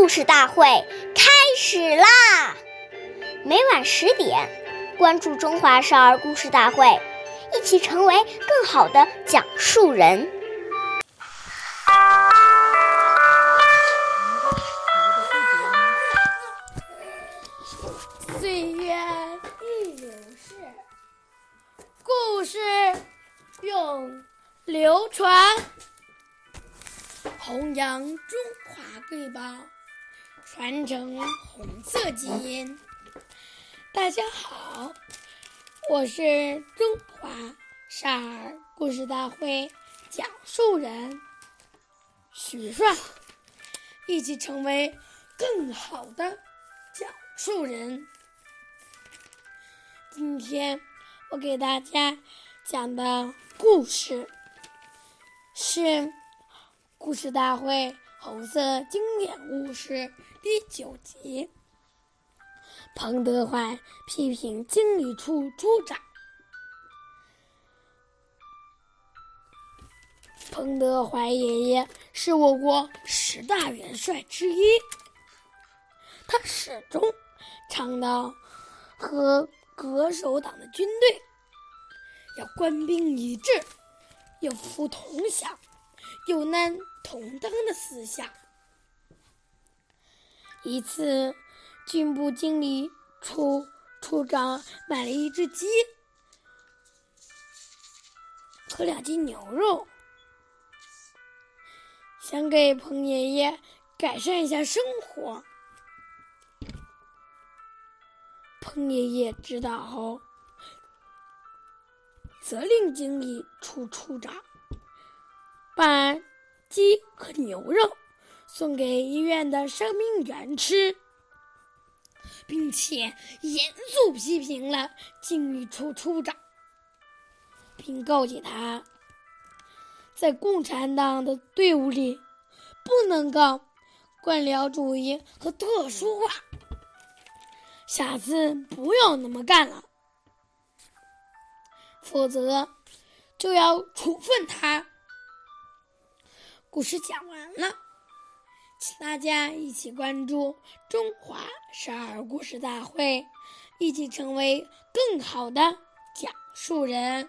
故事大会开始啦！每晚十点，关注《中华少儿故事大会》，一起成为更好的讲述人。岁月易流逝，故事永流传。弘扬中华瑰宝，传承红色基因。大家好，我是中华少儿故事大会讲述人许帅，一起成为更好的讲述人。今天我给大家讲的故事是。故事大会红色经典故事第九集：彭德怀批评经理处处长。彭德怀爷爷是我国十大元帅之一，他始终倡导和恪守党的军队要官兵一致，有福同享。有难同当的思想。一次，军部经理处处长买了一只鸡和两斤牛肉，想给彭爷爷改善一下生活。彭爷爷知道后，责令经理处处长。把鸡和牛肉送给医院的伤病员吃，并且严肃批评了经理处处长，并告诫他，在共产党的队伍里不能搞官僚主义和特殊化，下次不要那么干了，否则就要处分他。故事讲完了，请大家一起关注《中华少儿故事大会》，一起成为更好的讲述人。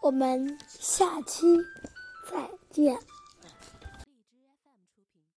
我们下期再见。